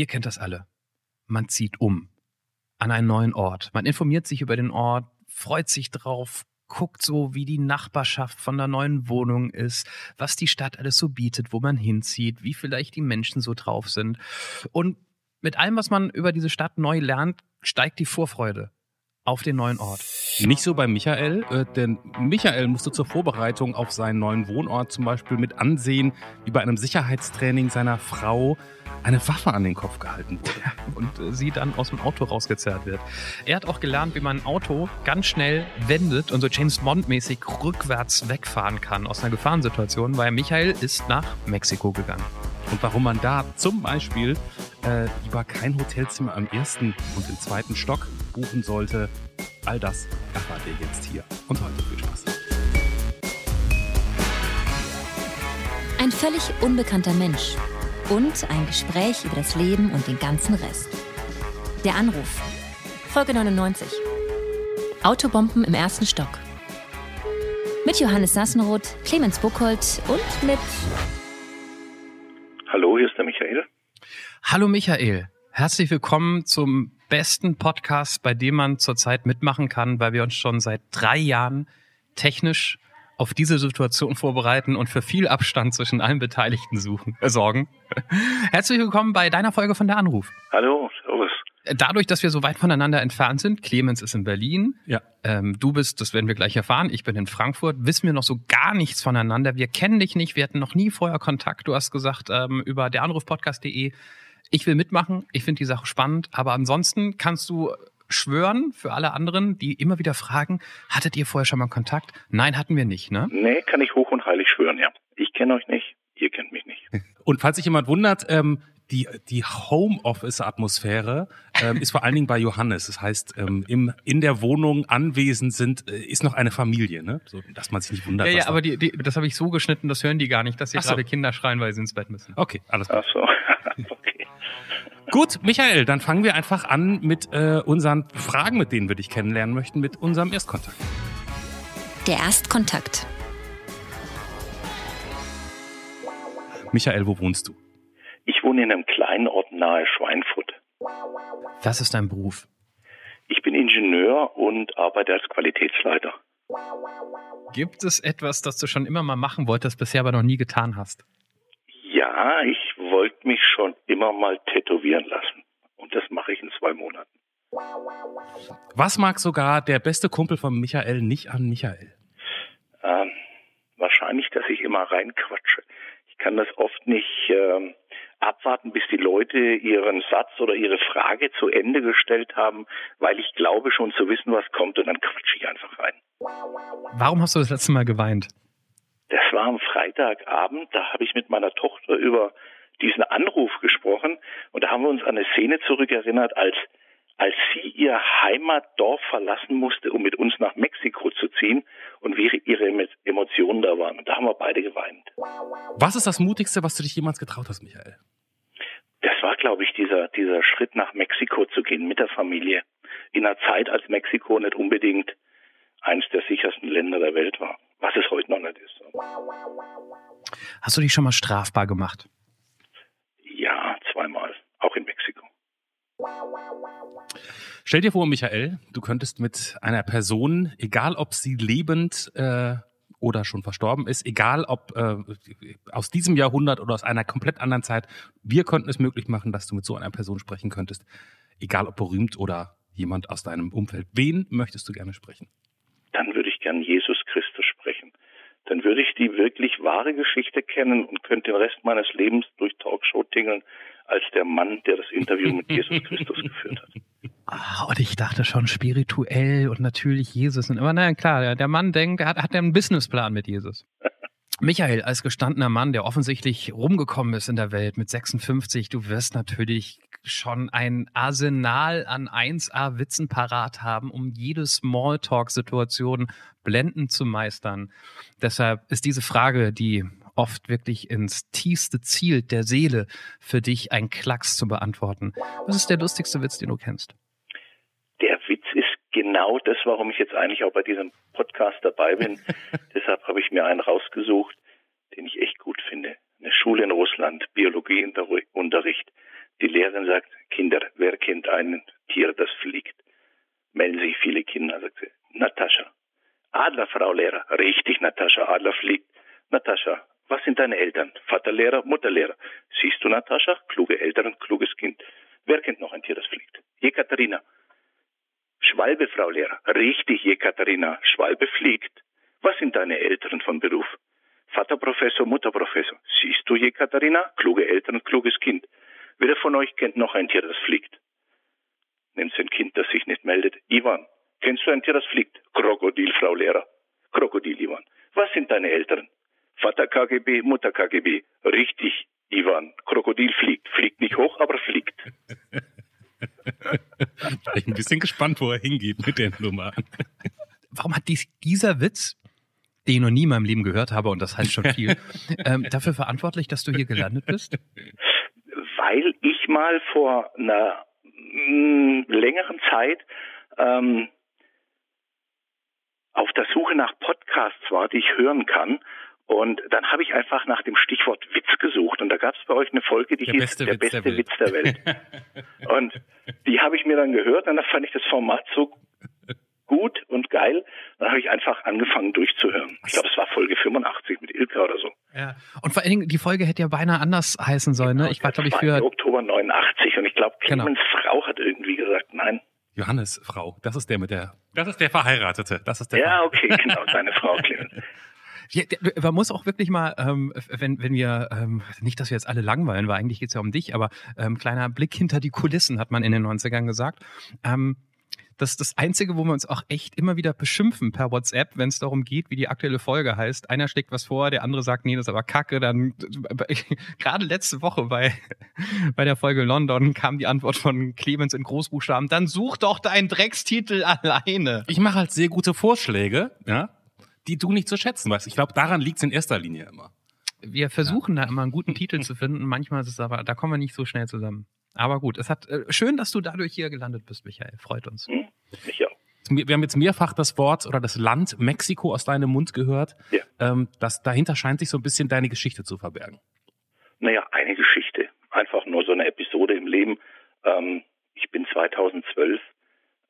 Ihr kennt das alle. Man zieht um an einen neuen Ort. Man informiert sich über den Ort, freut sich drauf, guckt so, wie die Nachbarschaft von der neuen Wohnung ist, was die Stadt alles so bietet, wo man hinzieht, wie vielleicht die Menschen so drauf sind. Und mit allem, was man über diese Stadt neu lernt, steigt die Vorfreude auf den neuen Ort. Nicht so bei Michael, äh, denn Michael musste zur Vorbereitung auf seinen neuen Wohnort zum Beispiel mit ansehen, wie bei einem Sicherheitstraining seiner Frau eine Waffe an den Kopf gehalten wurde. Und äh, sie dann aus dem Auto rausgezerrt wird. Er hat auch gelernt, wie man ein Auto ganz schnell wendet und so James Bond-mäßig rückwärts wegfahren kann aus einer Gefahrensituation, weil Michael ist nach Mexiko gegangen. Und warum man da zum Beispiel äh, lieber kein Hotelzimmer am ersten und im zweiten Stock buchen sollte, all das erfahrt ihr jetzt hier. Und heute viel Spaß. Ein völlig unbekannter Mensch und ein Gespräch über das Leben und den ganzen Rest. Der Anruf. Folge 99. Autobomben im ersten Stock. Mit Johannes Sassenroth, Clemens Buchholz und mit. Hallo, hier ist der Michael. Hallo Michael, herzlich willkommen zum besten Podcast, bei dem man zurzeit mitmachen kann, weil wir uns schon seit drei Jahren technisch auf diese Situation vorbereiten und für viel Abstand zwischen allen Beteiligten suchen, äh, sorgen. Herzlich willkommen bei deiner Folge von der Anruf. Hallo, servus. Dadurch, dass wir so weit voneinander entfernt sind, Clemens ist in Berlin, Ja. ähm, du bist, das werden wir gleich erfahren, ich bin in Frankfurt, wissen wir noch so gar nichts voneinander. Wir kennen dich nicht, wir hatten noch nie vorher Kontakt. Du hast gesagt ähm, über deranrufpodcast.de, ich will mitmachen, ich finde die Sache spannend, aber ansonsten kannst du schwören für alle anderen, die immer wieder fragen, hattet ihr vorher schon mal Kontakt? Nein, hatten wir nicht, ne? Nee, kann ich hoch und heilig schwören, ja. Ich kenne euch nicht, ihr kennt mich nicht. Und falls sich jemand wundert, ähm, die, die Homeoffice-Atmosphäre ähm, ist vor allen Dingen bei Johannes. Das heißt, ähm, im, in der Wohnung anwesend sind, äh, ist noch eine Familie, ne? So, dass man sich nicht wundert. Ja, ja, aber die, die, das habe ich so geschnitten, das hören die gar nicht, dass hier Ach so. gerade Kinder schreien, weil sie ins Bett müssen. Okay, alles klar. Ach so, okay. Gut, Michael, dann fangen wir einfach an mit äh, unseren Fragen, mit denen wir dich kennenlernen möchten, mit unserem Erstkontakt. Der Erstkontakt. Michael, wo wohnst du? Ich wohne in einem kleinen Ort nahe Schweinfurt. Was ist dein Beruf? Ich bin Ingenieur und arbeite als Qualitätsleiter. Gibt es etwas, das du schon immer mal machen wolltest, bisher aber noch nie getan hast? Ja, ich wollte mich schon immer mal tätowieren lassen. Und das mache ich in zwei Monaten. Was mag sogar der beste Kumpel von Michael nicht an Michael? Ähm, wahrscheinlich, dass ich immer reinquatsche. Ich kann das oft nicht ähm, abwarten, bis die Leute ihren Satz oder ihre Frage zu Ende gestellt haben, weil ich glaube schon zu wissen, was kommt und dann quatsche ich einfach rein. Warum hast du das letzte Mal geweint? Das war am Freitagabend, da habe ich mit meiner Tochter über diesen Anruf gesprochen und da haben wir uns an eine Szene zurückerinnert, als als sie ihr Heimatdorf verlassen musste, um mit uns nach Mexiko zu ziehen und wie ihre Emo- Emotionen da waren. Und da haben wir beide geweint. Was ist das Mutigste, was du dich jemals getraut hast, Michael? Glaube ich, dieser, dieser Schritt nach Mexiko zu gehen mit der Familie. In einer Zeit, als Mexiko nicht unbedingt eines der sichersten Länder der Welt war. Was es heute noch nicht ist. Hast du dich schon mal strafbar gemacht? Ja, zweimal. Auch in Mexiko. Stell dir vor, Michael, du könntest mit einer Person, egal ob sie lebend äh, oder schon verstorben ist, egal ob äh, aus diesem Jahrhundert oder aus einer komplett anderen Zeit, wir könnten es möglich machen, dass du mit so einer Person sprechen könntest, egal ob berühmt oder jemand aus deinem Umfeld. Wen möchtest du gerne sprechen? Dann würde ich gern Jesus Christus sprechen. Dann würde ich die wirklich wahre Geschichte kennen und könnte den Rest meines Lebens durch Talkshow tingeln als der Mann, der das Interview mit Jesus Christus geführt hat. Ah, und ich dachte schon spirituell und natürlich Jesus. Und aber naja, klar, der, Mann denkt, er hat, hat einen Businessplan mit Jesus. Michael, als gestandener Mann, der offensichtlich rumgekommen ist in der Welt mit 56, du wirst natürlich schon ein Arsenal an 1A-Witzen parat haben, um jede Smalltalk-Situation blendend zu meistern. Deshalb ist diese Frage, die oft wirklich ins tiefste Ziel der Seele für dich ein Klacks zu beantworten. Was ist der lustigste Witz, den du kennst? Der Witz ist genau das, warum ich jetzt eigentlich auch bei diesem Podcast dabei bin. Deshalb habe ich mir einen rausgesucht, den ich echt gut finde. Eine Schule in Russland, Biologieunterricht. Die Lehrerin sagt, ein Tier, das fliegt? Melden sich viele Kinder, sagt sie. Natascha. Adler, Frau Lehrer. Richtig, Natascha, Adler fliegt. Natascha, was sind deine Eltern? Vater Lehrer, Mutter Lehrer. Siehst du, Natascha? Kluge Eltern, kluges Kind. Wer kennt noch ein Tier, das fliegt? Jekaterina. Schwalbe, Frau Lehrer. Richtig, Jekaterina. Schwalbe fliegt. Was sind deine Eltern von Beruf? Vater Professor, Mutter Professor. Siehst du, Jekaterina? Kluge Eltern, kluges Kind. Wer von euch kennt noch ein Tier, das fliegt? Nimmst ein Kind, das sich nicht meldet. Ivan, kennst du ein Tier, das fliegt? Krokodil, Frau Lehrer. Krokodil, Ivan. Was sind deine Eltern? Vater KGB, Mutter KGB. Richtig, Ivan. Krokodil fliegt. Fliegt nicht hoch, aber fliegt. Ich ein bisschen gespannt, wo er hingeht mit der Nummer. Warum hat dies, dieser Witz, den ich noch nie in meinem Leben gehört habe, und das heißt schon viel, ähm, dafür verantwortlich, dass du hier gelandet bist? Weil ich mal vor einer mh, längeren Zeit ähm, auf der Suche nach Podcasts war, die ich hören kann. Und dann habe ich einfach nach dem Stichwort Witz gesucht. Und da gab es bei euch eine Folge, die Der hieß beste Der Witz beste der Welt. Witz der Welt. und die habe ich mir dann gehört und da fand ich das Format so gut und geil. Dann habe ich einfach angefangen durchzuhören. Ich glaube, es war Folge 85 mit Ilka oder so. Ja. Und vor allen Dingen, die Folge hätte ja beinahe anders heißen sollen. Ne? Ich war, glaube ich, für. Oktober 89 und ich glaube, Genau. Clemens Frau hat irgendwie gesagt, nein. Johannes Frau, das ist der mit der, das ist der Verheiratete, das ist der. Ja, okay, genau, seine Frau Clemens. Ja, man muss auch wirklich mal, ähm, wenn, wenn wir, ähm, nicht, dass wir jetzt alle langweilen, weil eigentlich geht's ja um dich, aber ähm, kleiner Blick hinter die Kulissen, hat man in den 90ern gesagt. Ähm, das ist das Einzige, wo wir uns auch echt immer wieder beschimpfen per WhatsApp, wenn es darum geht, wie die aktuelle Folge heißt. Einer schlägt was vor, der andere sagt, nee, das ist aber kacke. Dann gerade letzte Woche bei, bei der Folge London kam die Antwort von Clemens in Großbuchstaben, dann such doch deinen Dreckstitel alleine. Ich mache halt sehr gute Vorschläge, ja, die du nicht zu schätzen weißt. Ich glaube, daran liegt's in erster Linie immer. wir versuchen da immer einen guten Titel zu finden. Manchmal ist es aber, da kommen wir nicht so schnell zusammen. Aber gut, es hat äh, schön, dass du dadurch hier gelandet bist, Michael. Freut uns. Hm? Wir haben jetzt mehrfach das Wort oder das Land Mexiko aus deinem Mund gehört. Ja. Ähm, das, dahinter scheint sich so ein bisschen deine Geschichte zu verbergen. Naja, eine Geschichte. Einfach nur so eine Episode im Leben. Ähm, ich bin 2012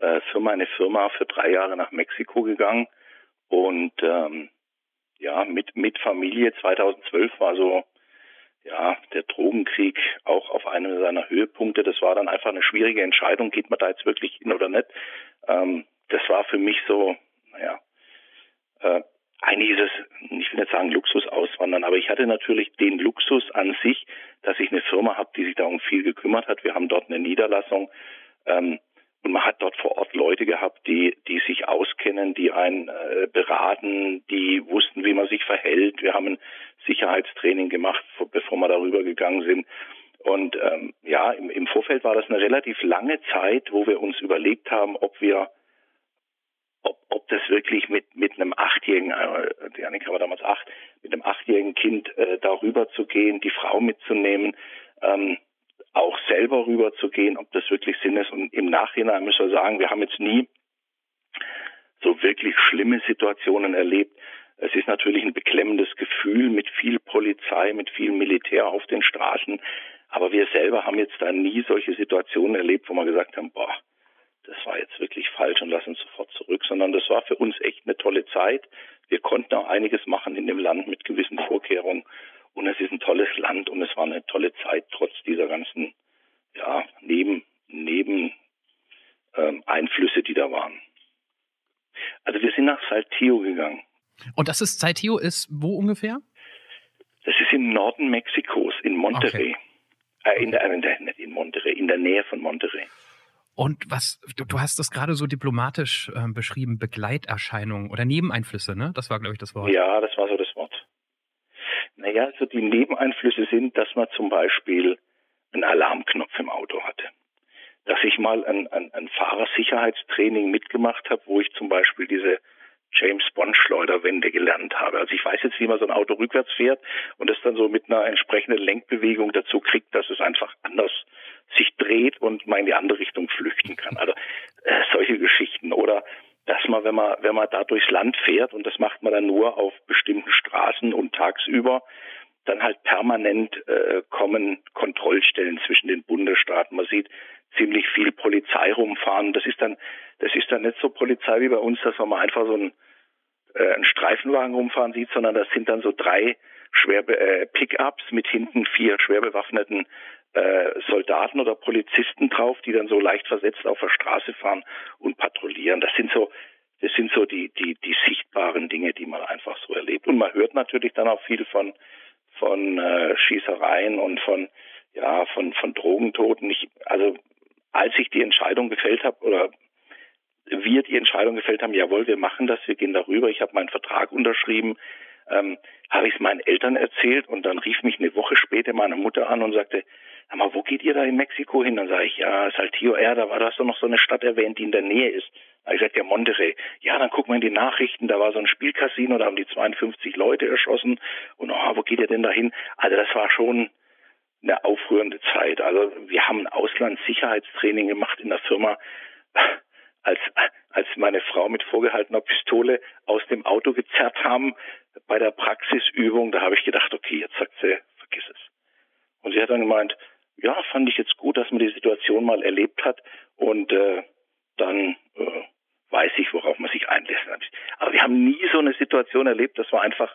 äh, für meine Firma für drei Jahre nach Mexiko gegangen und ähm, ja, mit, mit Familie 2012 war so ja, der Drogenkrieg auch auf einem seiner Höhepunkte. Das war dann einfach eine schwierige Entscheidung, geht man da jetzt wirklich hin oder nicht. Ähm, das war für mich so, naja, äh, eigentlich ist es, ich will nicht sagen Luxus auswandern, aber ich hatte natürlich den Luxus an sich, dass ich eine Firma habe, die sich darum viel gekümmert hat. Wir haben dort eine Niederlassung ähm, und man hat dort vor Ort Leute gehabt, die, die sich auskennen, die einen äh, beraten, die wussten, wie man sich verhält. Wir haben ein Sicherheitstraining gemacht, vor- bevor wir darüber gegangen sind. Und ähm, ja, im, im Vorfeld war das eine relativ lange Zeit, wo wir uns überlegt haben, ob wir ob, ob das wirklich mit, mit einem achtjährigen, äh, Annika war damals acht, mit einem achtjährigen Kind äh, darüber zu gehen, die Frau mitzunehmen, ähm, selber rüber zu gehen, ob das wirklich Sinn ist. Und im Nachhinein müssen wir sagen, wir haben jetzt nie so wirklich schlimme Situationen erlebt. Es ist natürlich ein beklemmendes Gefühl mit viel Polizei, mit viel Militär auf den Straßen. Aber wir selber haben jetzt da nie solche Situationen erlebt, wo wir gesagt haben, boah, das war jetzt wirklich falsch und lass uns sofort zurück, sondern das war für uns echt eine tolle Zeit. Wir konnten auch einiges machen in dem Land mit gewissen Vorkehrungen und es ist ein tolles Land und es war eine tolle Zeit trotz dieser ganzen ja, Neben, Neben ähm, Einflüsse, die da waren. Also wir sind nach Saltillo gegangen. Und das ist, Saitio ist wo ungefähr? Das ist im Norden Mexikos, in Monterrey. Äh, in der, äh, in der, nicht in Monterrey, in der Nähe von Monterrey. Und was, du, du hast das gerade so diplomatisch ähm, beschrieben, Begleiterscheinungen oder Nebeneinflüsse, ne? Das war, glaube ich, das Wort. Ja, das war so das Wort. Naja, also die Nebeneinflüsse sind, dass man zum Beispiel einen Alarmknopf im Auto hatte. Dass ich mal ein, ein, ein Fahrersicherheitstraining mitgemacht habe, wo ich zum Beispiel diese James Bond Schleuderwende gelernt habe. Also ich weiß jetzt, wie man so ein Auto rückwärts fährt und es dann so mit einer entsprechenden Lenkbewegung dazu kriegt, dass es einfach anders sich dreht und man in die andere Richtung flüchten kann. Also äh, solche Geschichten oder dass man, wenn man, wenn man da durchs Land fährt und das macht man dann nur auf bestimmten Straßen und tagsüber, dann halt permanent äh, kommen Kontrollstellen zwischen den Bundesstaaten. Man sieht ziemlich viel Polizei rumfahren. Das ist dann, das ist dann nicht so Polizei wie bei uns, dass man einfach so einen, äh, einen Streifenwagen rumfahren sieht, sondern das sind dann so drei schwer äh, Pickups mit hinten vier schwer bewaffneten äh, Soldaten oder Polizisten drauf, die dann so leicht versetzt auf der Straße fahren und patrouillieren. Das sind so das sind so die, die, die sichtbaren Dinge, die man einfach so erlebt. Und man hört natürlich dann auch viel von, von äh, Schießereien und von, ja, von, von Drogentoten. Ich, also als ich die Entscheidung gefällt habe oder wir die Entscheidung gefällt haben, jawohl, wir machen das, wir gehen darüber, ich habe meinen Vertrag unterschrieben, ähm, habe ich es meinen Eltern erzählt und dann rief mich eine Woche später meine Mutter an und sagte, aber wo geht ihr da in Mexiko hin? Dann sage ich, ja, Saltillo R, da war das doch noch so eine Stadt erwähnt, die in der Nähe ist. Da ich gesagt, ja, Monterrey. Ja, dann guck mal in die Nachrichten, da war so ein Spielcasino, da haben die 52 Leute erschossen. Und oh, wo geht ihr denn da hin? Also das war schon eine aufrührende Zeit. Also wir haben ein Auslandssicherheitstraining gemacht in der Firma, als, als meine Frau mit vorgehaltener Pistole aus dem Auto gezerrt haben bei der Praxisübung. Da habe ich gedacht, okay, jetzt sagt sie, vergiss es. Und sie hat dann gemeint, ja, fand ich jetzt gut, dass man die Situation mal erlebt hat und äh, dann äh, weiß ich, worauf man sich einlässt. Aber wir haben nie so eine Situation erlebt, das war einfach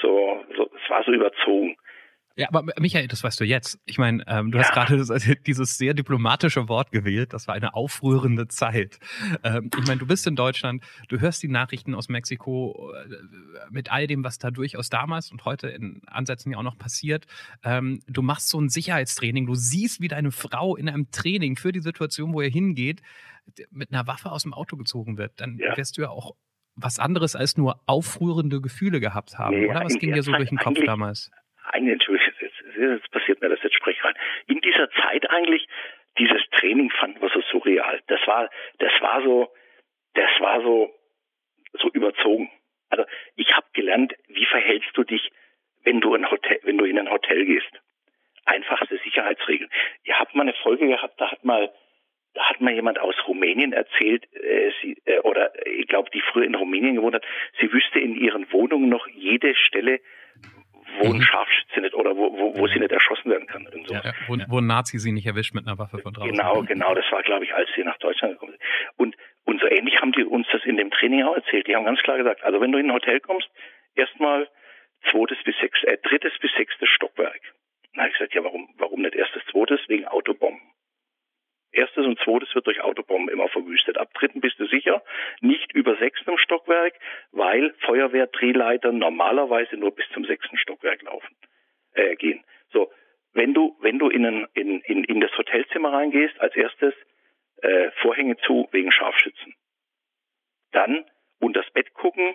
so, so es war so überzogen. Ja, aber Michael, das weißt du jetzt. Ich meine, ähm, du ja. hast gerade dieses sehr diplomatische Wort gewählt. Das war eine aufrührende Zeit. Ähm, ich meine, du bist in Deutschland, du hörst die Nachrichten aus Mexiko äh, mit all dem, was da durchaus damals und heute in Ansätzen ja auch noch passiert. Ähm, du machst so ein Sicherheitstraining. Du siehst, wie deine Frau in einem Training für die Situation, wo er hingeht, mit einer Waffe aus dem Auto gezogen wird. Dann ja. wirst du ja auch was anderes als nur aufrührende Gefühle gehabt haben, nee, oder? Was ging dir so durch den Kopf damals? Eigentlich, jetzt passiert mir das, jetzt sprech rein. In dieser Zeit eigentlich, dieses Training fanden wir so surreal. Das war, das war so, das war so, so überzogen. Also ich habe gelernt, wie verhältst du dich, wenn du in Hotel, wenn du in ein Hotel gehst. Einfachste Sicherheitsregeln. Ihr habt mal eine Folge gehabt, da hat mal da hat mal jemand aus Rumänien erzählt, äh, sie, äh, oder ich glaube, die früher in Rumänien gewohnt hat, sie wüsste in ihren Wohnungen noch jede Stelle, wo ein mhm. Scharfschütze nicht oder wo, wo, wo sie nicht erschossen werden kann. So. Ja, wo, wo ein Nazi sie nicht erwischt mit einer Waffe von draußen. Genau, genau. Das war, glaube ich, als sie nach Deutschland gekommen sind. Und, und so ähnlich haben die uns das in dem Training auch erzählt. Die haben ganz klar gesagt, also wenn du in ein Hotel kommst, erstmal zweites bis sechs, äh, drittes bis sechstes Stockwerk. Dann habe ich gesagt, ja, warum, warum nicht erstes, zweites? Wegen Autobomben. Erstes und zweites wird durch Autobomben immer verwüstet. Ab dritten bist du sicher, nicht über sechstem Stockwerk, weil Feuerwehrdrehleiter normalerweise nur bis zum sechsten Stockwerk laufen, äh, gehen. So, wenn du, wenn du in, ein, in, in, in das Hotelzimmer reingehst, als erstes äh, Vorhänge zu wegen Scharfschützen. Dann unter das Bett gucken,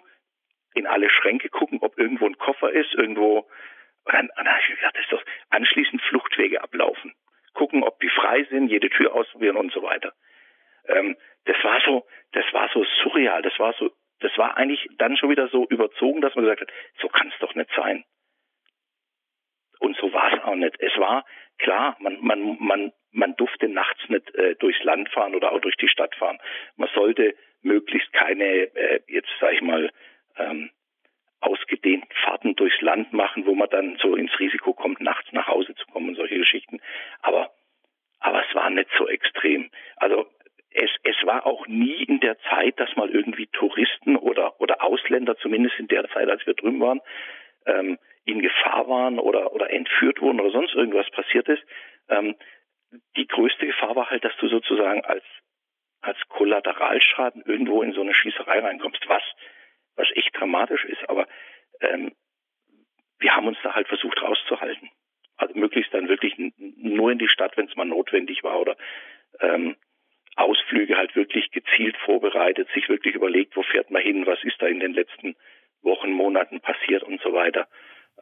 in alle Schränke gucken, ob irgendwo ein Koffer ist, irgendwo. Und dann, dann habe ich gedacht, das ist doch anschließend Fluchtwege ablaufen gucken, ob die frei sind, jede Tür ausprobieren und so weiter. Ähm, das war so, das war so surreal, das war so, das war eigentlich dann schon wieder so überzogen, dass man gesagt hat, so kann es doch nicht sein. Und so war es auch nicht. Es war klar, man, man, man, man durfte nachts nicht äh, durchs Land fahren oder auch durch die Stadt fahren. Man sollte möglichst keine, äh, jetzt sag ich mal, ähm, ausgedehnten Fahrten durchs Land machen, wo man dann so ins Risiko kommt, nachts nach Hause zu kommen und solche Geschichten. Aber, aber es war nicht so extrem. Also es, es war auch nie in der Zeit, dass mal irgendwie Touristen oder, oder Ausländer, zumindest in der Zeit, als wir drüben waren, ähm, in Gefahr waren oder, oder entführt wurden oder sonst irgendwas passiert ist. Ähm, die größte Gefahr war halt, dass du sozusagen als, als Kollateralschaden irgendwo in so eine Schießerei reinkommst, was was echt dramatisch ist, aber ähm, wir haben uns da halt versucht rauszuhalten. Also möglichst dann wirklich nur in die Stadt, wenn es mal notwendig war oder ähm, Ausflüge halt wirklich gezielt vorbereitet, sich wirklich überlegt, wo fährt man hin, was ist da in den letzten Wochen, Monaten passiert und so weiter.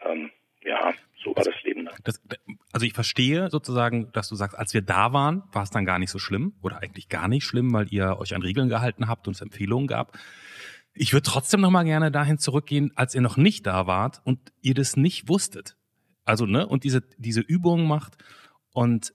Ähm, ja, so war das Leben dann. Das, also ich verstehe sozusagen, dass du sagst, als wir da waren, war es dann gar nicht so schlimm oder eigentlich gar nicht schlimm, weil ihr euch an Regeln gehalten habt und es Empfehlungen gab. Ich würde trotzdem noch mal gerne dahin zurückgehen, als ihr noch nicht da wart und ihr das nicht wusstet. Also, ne, und diese, diese Übungen macht. Und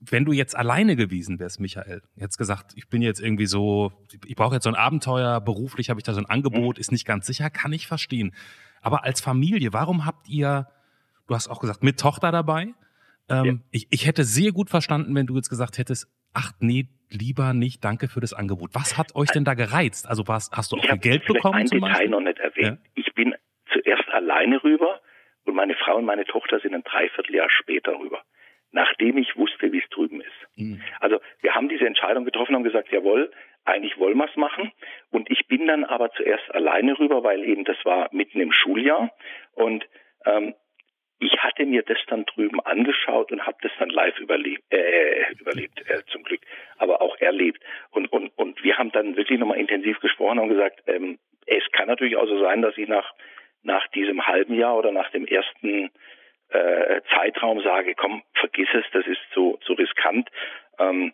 wenn du jetzt alleine gewesen wärst, Michael, jetzt gesagt, ich bin jetzt irgendwie so, ich brauche jetzt so ein Abenteuer, beruflich habe ich da so ein Angebot, mhm. ist nicht ganz sicher, kann ich verstehen. Aber als Familie, warum habt ihr, du hast auch gesagt, mit Tochter dabei, Ähm, ja. ich, ich hätte sehr gut verstanden, wenn du jetzt gesagt hättest, ach nee, lieber nicht, danke für das Angebot. Was hat euch denn da gereizt? Also was, hast du auch viel Geld bekommen? Ich habe ein Detail noch nicht erwähnt. Ja. Ich bin zuerst alleine rüber und meine Frau und meine Tochter sind ein Dreivierteljahr später rüber, nachdem ich wusste, wie es drüben ist. Mhm. Also wir haben diese Entscheidung getroffen und gesagt, jawohl, eigentlich wollen wir es machen. Und ich bin dann aber zuerst alleine rüber, weil eben das war mitten im Schuljahr. Und ähm, ich hatte mir das dann drüben angeschaut und habe das dann live überlebt, äh, überlebt äh, zum Glück, aber auch erlebt. Und, und, und wir haben dann wirklich nochmal intensiv gesprochen und gesagt, ähm, es kann natürlich auch so sein, dass ich nach, nach diesem halben Jahr oder nach dem ersten äh, Zeitraum sage, komm, vergiss es, das ist so, so riskant. Ähm,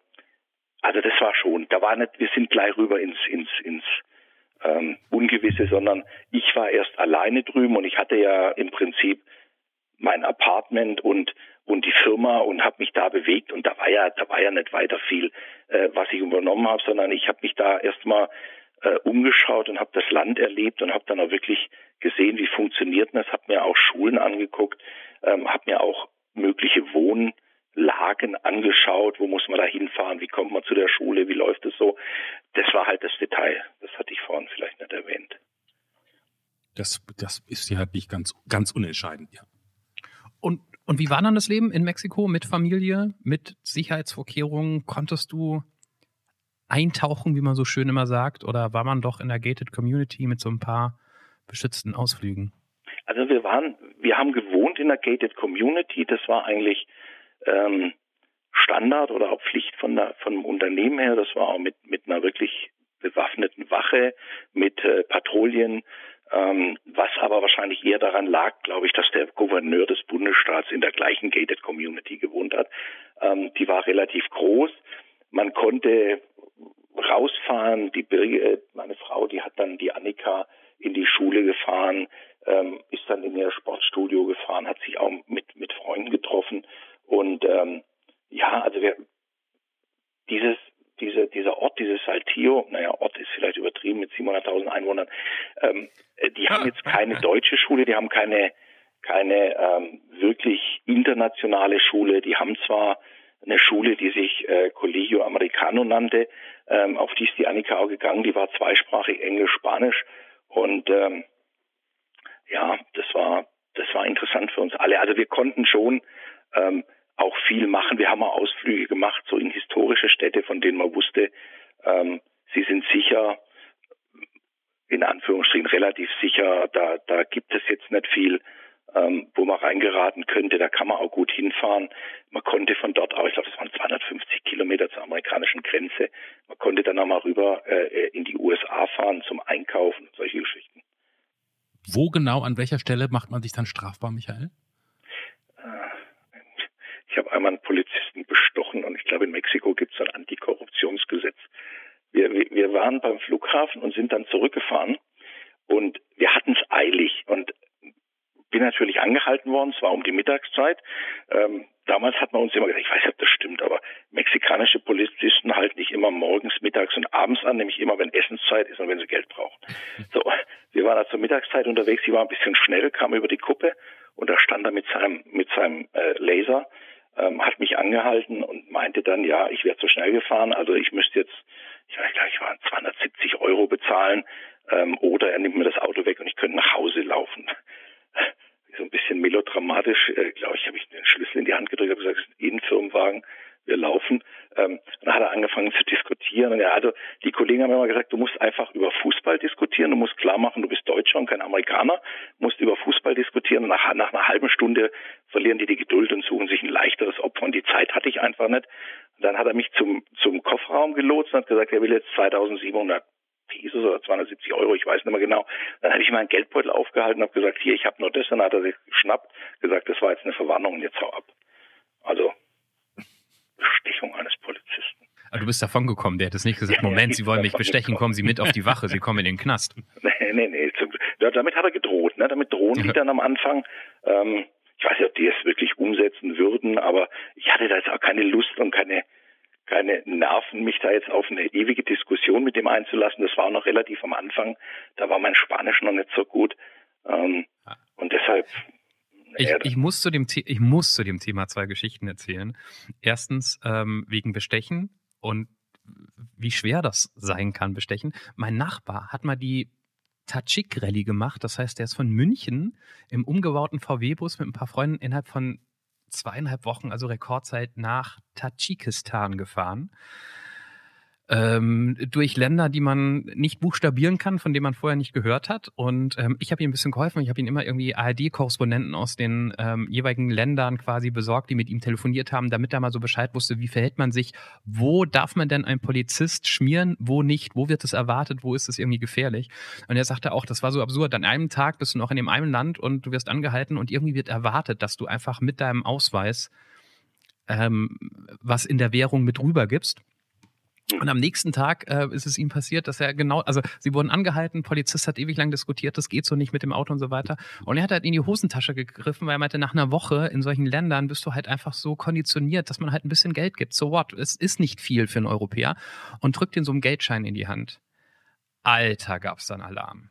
also das war schon, da war nicht, wir sind gleich rüber ins, ins, ins ähm, Ungewisse, sondern ich war erst alleine drüben und ich hatte ja im Prinzip mein Apartment und und die Firma und habe mich da bewegt und da war ja da war ja nicht weiter viel, äh, was ich übernommen habe, sondern ich habe mich da erstmal äh, umgeschaut und habe das Land erlebt und habe dann auch wirklich gesehen, wie funktioniert das, habe mir auch Schulen angeguckt, ähm, habe mir auch mögliche Wohn Lagen angeschaut, wo muss man da hinfahren, wie kommt man zu der Schule, wie läuft es so. Das war halt das Detail. Das hatte ich vorhin vielleicht nicht erwähnt. Das, das ist ja nicht ganz, ganz unentscheidend, ja. Und, und wie war dann das Leben in Mexiko mit Familie, mit Sicherheitsvorkehrungen? Konntest du eintauchen, wie man so schön immer sagt, oder war man doch in der Gated Community mit so ein paar beschützten Ausflügen? Also wir waren, wir haben gewohnt in der Gated Community. Das war eigentlich ähm, Standard oder auch Pflicht von der, von dem Unternehmen her. Das war auch mit, mit einer wirklich bewaffneten Wache, mit äh, Patrouillen, ähm, was aber wahrscheinlich eher daran lag, glaube ich, dass der Gouverneur des Bundesstaats in der gleichen Gated Community gewohnt hat. Ähm, die war relativ groß. Man konnte rausfahren. Die Birgit, meine Frau, die hat dann die Annika in die Schule gefahren, ähm, ist dann in ihr Sportstudio gefahren, hat sich auch mit, mit Freunden getroffen. Und ähm, ja, also wir, dieses, diese, dieser Ort, dieses Saltillo, naja, Ort ist vielleicht übertrieben mit 700.000 Einwohnern, ähm, die haben jetzt keine deutsche Schule, die haben keine, keine ähm, wirklich internationale Schule, die haben zwar eine Schule, die sich äh, Colegio Americano nannte, ähm, auf die ist die Annika auch gegangen, die war zweisprachig Englisch, Spanisch und ähm, ja, das war das war interessant für uns alle. Also wir konnten schon ähm, auch viel machen. Wir haben auch Ausflüge gemacht, so in historische Städte, von denen man wusste, ähm, sie sind sicher, in Anführungsstrichen relativ sicher, da, da gibt es jetzt nicht viel, ähm, wo man reingeraten könnte. Da kann man auch gut hinfahren. Man konnte von dort aus, ich glaube, es waren 250 Kilometer zur amerikanischen Grenze, man konnte dann auch mal rüber äh, in die USA fahren zum Einkaufen, solche Geschichten. Wo genau, an welcher Stelle macht man sich dann strafbar, Michael? Ich habe einmal einen Polizisten bestochen und ich glaube, in Mexiko gibt es ein Antikorruptionsgesetz. Wir, wir waren beim Flughafen und sind dann zurückgefahren und wir hatten es eilig und bin natürlich angehalten worden, es war um die Mittagszeit. Ähm, damals hat man uns immer gesagt, ich weiß nicht, ob das stimmt, aber mexikanische Polizisten halten nicht immer morgens, mittags und abends an, nämlich immer, wenn Essenszeit ist und wenn sie Geld brauchen. So, wir waren da zur Mittagszeit unterwegs, sie war ein bisschen schnell, kam über die Kuppe und da stand er mit seinem, mit seinem äh, Laser ähm, hat mich angehalten und meinte dann, ja, ich wäre zu schnell gefahren, also ich müsste jetzt, ich weiß gar nicht, ich war 270 Euro bezahlen ähm, oder er nimmt mir das Auto weg und ich könnte nach Hause laufen. so ein bisschen melodramatisch, äh, glaube ich, habe ich den Schlüssel in die Hand gedrückt, habe gesagt, ein Innenfirmenwagen, wir laufen. Ähm, dann hat er angefangen zu diskutieren. Und ja, also die Kollegen haben immer gesagt, du musst einfach über Fußball diskutieren, du musst klar machen, du bist Deutscher und kein Amerikaner, musst über Fußball diskutieren. Und nach, nach einer halben Stunde verlieren die die Geduld und suchen sich ein leichteres Opfer. Und die Zeit hatte ich einfach nicht. Und dann hat er mich zum, zum Kofferraum gelotst und hat gesagt, er will jetzt 2700 Pesos oder 270 Euro, ich weiß nicht mehr genau. Dann habe ich meinen Geldbeutel aufgehalten und habe gesagt, hier, ich habe nur das. Dann hat er sich geschnappt, gesagt, das war jetzt eine Verwarnung und jetzt hau ab. Also Bestechung eines Polizisten. Aber du bist davon gekommen, der hat es nicht gesagt, ja, Moment, Sie wollen mich bestechen, kommen Sie mit auf die Wache, Sie kommen in den Knast. Nee, nee, nee. Ja, damit hat er gedroht, ne? Damit drohen die dann am Anfang. Ähm, ich weiß nicht, ob die es wirklich umsetzen würden, aber ich hatte da jetzt auch keine Lust und keine, keine Nerven, mich da jetzt auf eine ewige Diskussion mit dem einzulassen. Das war auch noch relativ am Anfang. Da war mein Spanisch noch nicht so gut. Ähm, und deshalb Ich, ich, muss zu dem, ich muss zu dem Thema zwei Geschichten erzählen. Erstens ähm, wegen Bestechen und wie schwer das sein kann, Bestechen. Mein Nachbar hat mal die Tatschik Rallye gemacht. Das heißt, der ist von München im umgebauten VW-Bus mit ein paar Freunden innerhalb von zweieinhalb Wochen, also Rekordzeit, nach Tadschikistan gefahren ähm, durch Länder, die man nicht buchstabieren kann, von denen man vorher nicht gehört hat. Und ähm, ich habe ihm ein bisschen geholfen. Ich habe ihm immer irgendwie ARD-Korrespondenten aus den ähm, jeweiligen Ländern quasi besorgt, die mit ihm telefoniert haben, damit er mal so Bescheid wusste, wie verhält man sich, wo darf man denn ein Polizist schmieren, wo nicht, wo wird es erwartet, wo ist es irgendwie gefährlich. Und er sagte auch, das war so absurd. An einem Tag bist du noch in dem einen Land und du wirst angehalten und irgendwie wird erwartet, dass du einfach mit deinem Ausweis ähm, was in der Währung mit rüber gibst. Und am nächsten Tag äh, ist es ihm passiert, dass er genau, also sie wurden angehalten, Polizist hat ewig lang diskutiert, das geht so nicht mit dem Auto und so weiter. Und er hat halt in die Hosentasche gegriffen, weil er meinte, nach einer Woche in solchen Ländern bist du halt einfach so konditioniert, dass man halt ein bisschen Geld gibt. So what? Es ist nicht viel für einen Europäer. Und drückt ihn so einen Geldschein in die Hand. Alter, gab's dann Alarm.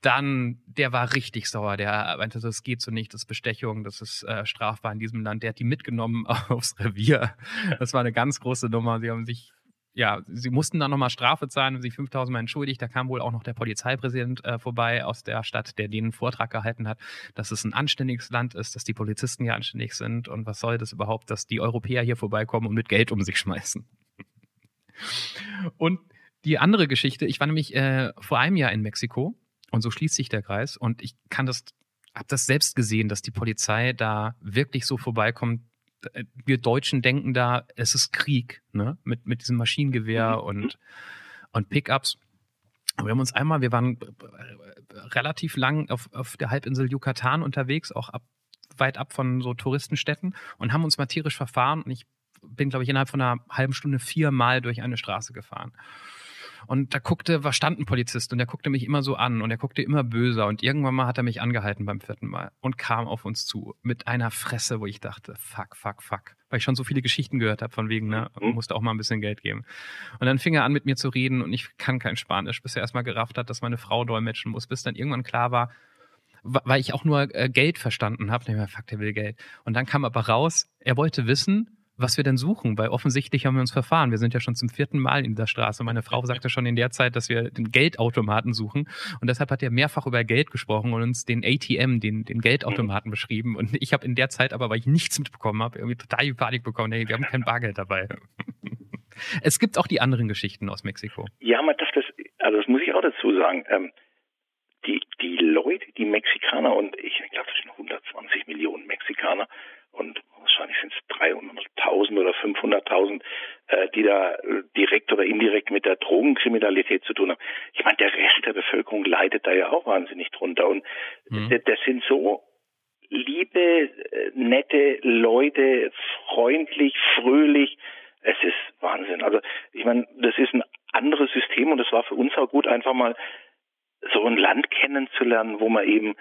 Dann, der war richtig sauer. Der meinte, das geht so nicht, das ist Bestechung, das ist äh, strafbar in diesem Land. Der hat die mitgenommen aufs Revier. Das war eine ganz große Nummer. Sie haben sich ja, sie mussten dann nochmal Strafe zahlen und sich 5000 Mal entschuldigt. Da kam wohl auch noch der Polizeipräsident äh, vorbei aus der Stadt, der denen einen Vortrag gehalten hat, dass es ein anständiges Land ist, dass die Polizisten hier anständig sind und was soll das überhaupt, dass die Europäer hier vorbeikommen und mit Geld um sich schmeißen. und die andere Geschichte, ich war nämlich äh, vor einem Jahr in Mexiko und so schließt sich der Kreis und ich kann das, habe das selbst gesehen, dass die Polizei da wirklich so vorbeikommt, wir Deutschen denken da, es ist Krieg, ne? Mit, mit diesem Maschinengewehr mhm. und, und Pickups. Wir haben uns einmal, wir waren äh, relativ lang auf, auf der Halbinsel Yucatan unterwegs, auch ab, weit ab von so Touristenstädten und haben uns mal tierisch verfahren. Und ich bin, glaube ich, innerhalb von einer halben Stunde viermal durch eine Straße gefahren. Und da guckte, war stand ein Polizist und der guckte mich immer so an und er guckte immer böser und irgendwann mal hat er mich angehalten beim vierten Mal und kam auf uns zu mit einer Fresse, wo ich dachte, fuck, fuck, fuck. Weil ich schon so viele Geschichten gehört habe von wegen, ne, mhm. musste auch mal ein bisschen Geld geben. Und dann fing er an mit mir zu reden und ich kann kein Spanisch, bis er erstmal gerafft hat, dass meine Frau dolmetschen muss, bis dann irgendwann klar war, weil ich auch nur äh, Geld verstanden habe. Ich mir, fuck, der will Geld. Und dann kam aber raus, er wollte wissen, was wir denn suchen, weil offensichtlich haben wir uns verfahren. Wir sind ja schon zum vierten Mal in dieser Straße. Meine Frau sagte schon in der Zeit, dass wir den Geldautomaten suchen und deshalb hat er mehrfach über Geld gesprochen und uns den ATM, den, den Geldautomaten beschrieben und ich habe in der Zeit aber, weil ich nichts mitbekommen habe, irgendwie total die Panik bekommen. Hey, wir haben kein Bargeld dabei. es gibt auch die anderen Geschichten aus Mexiko. Ja, man darf das, also das muss ich auch dazu sagen. Ähm, die, die Leute, die Mexikaner und ich glaube, das sind 120 Millionen Mexikaner und wahrscheinlich sind es 300.000 oder 500.000, äh, die da äh, direkt oder indirekt mit der Drogenkriminalität zu tun haben. Ich meine, der Rest der Bevölkerung leidet da ja auch wahnsinnig drunter. Und mhm. das, das sind so liebe, äh, nette Leute, freundlich, fröhlich. Es ist Wahnsinn. Also ich meine, das ist ein anderes System und es war für uns auch gut, einfach mal so ein Land kennenzulernen, wo man eben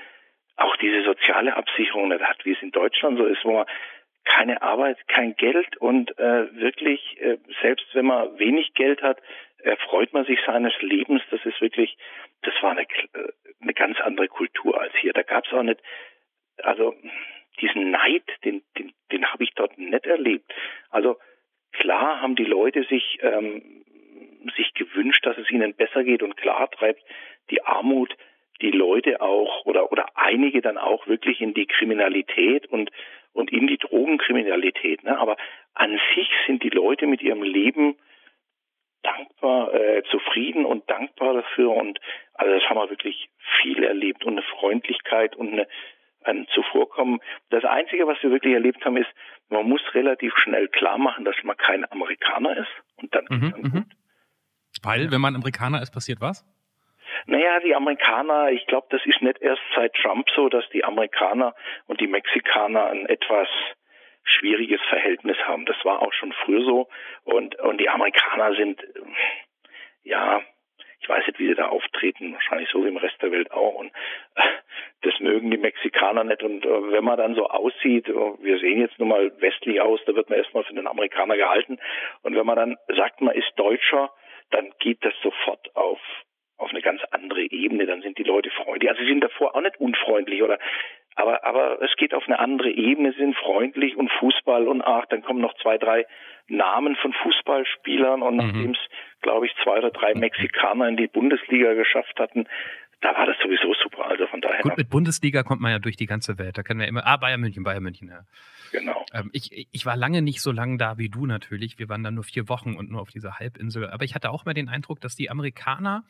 auch diese soziale Absicherung nicht hat, wie es in Deutschland so ist, wo man keine Arbeit, kein Geld und äh, wirklich, äh, selbst wenn man wenig Geld hat, erfreut man sich seines Lebens. Das ist wirklich, das war eine, äh, eine ganz andere Kultur als hier. Da gab es auch nicht, also diesen Neid, den, den, den habe ich dort nicht erlebt. Also klar haben die Leute sich, ähm, sich gewünscht, dass es ihnen besser geht und klar treibt die Armut die Leute auch oder oder einige dann auch wirklich in die Kriminalität und und in die Drogenkriminalität. Ne? Aber an sich sind die Leute mit ihrem Leben dankbar, äh, zufrieden und dankbar dafür. Und also das haben wir wirklich viel erlebt und eine Freundlichkeit und eine, ein Zuvorkommen. Das Einzige, was wir wirklich erlebt haben, ist, man muss relativ schnell klar machen, dass man kein Amerikaner ist. Und dann, mhm, dann gut. Mhm. Weil, wenn man Amerikaner ist, passiert was? Naja, die Amerikaner, ich glaube, das ist nicht erst seit Trump so, dass die Amerikaner und die Mexikaner ein etwas schwieriges Verhältnis haben. Das war auch schon früher so. Und, und die Amerikaner sind, ja, ich weiß nicht, wie sie da auftreten, wahrscheinlich so wie im Rest der Welt auch. Und äh, das mögen die Mexikaner nicht. Und äh, wenn man dann so aussieht, äh, wir sehen jetzt nun mal westlich aus, da wird man erstmal für den Amerikaner gehalten. Und wenn man dann sagt, man ist Deutscher, dann geht das sofort auf auf eine ganz andere Ebene, dann sind die Leute freundlich. Also sie sind davor auch nicht unfreundlich oder aber, aber es geht auf eine andere Ebene, sind freundlich und Fußball und ach, dann kommen noch zwei, drei Namen von Fußballspielern und mhm. nachdem es, glaube ich, zwei oder drei Mexikaner in die Bundesliga geschafft hatten, da war das sowieso super. Also von daher. Gut, mit Bundesliga kommt man ja durch die ganze Welt. Da kennen wir immer, ah, Bayern München, Bayern München, ja. Genau. Ähm, ich, ich war lange nicht so lange da wie du natürlich. Wir waren dann nur vier Wochen und nur auf dieser Halbinsel. Aber ich hatte auch mal den Eindruck, dass die Amerikaner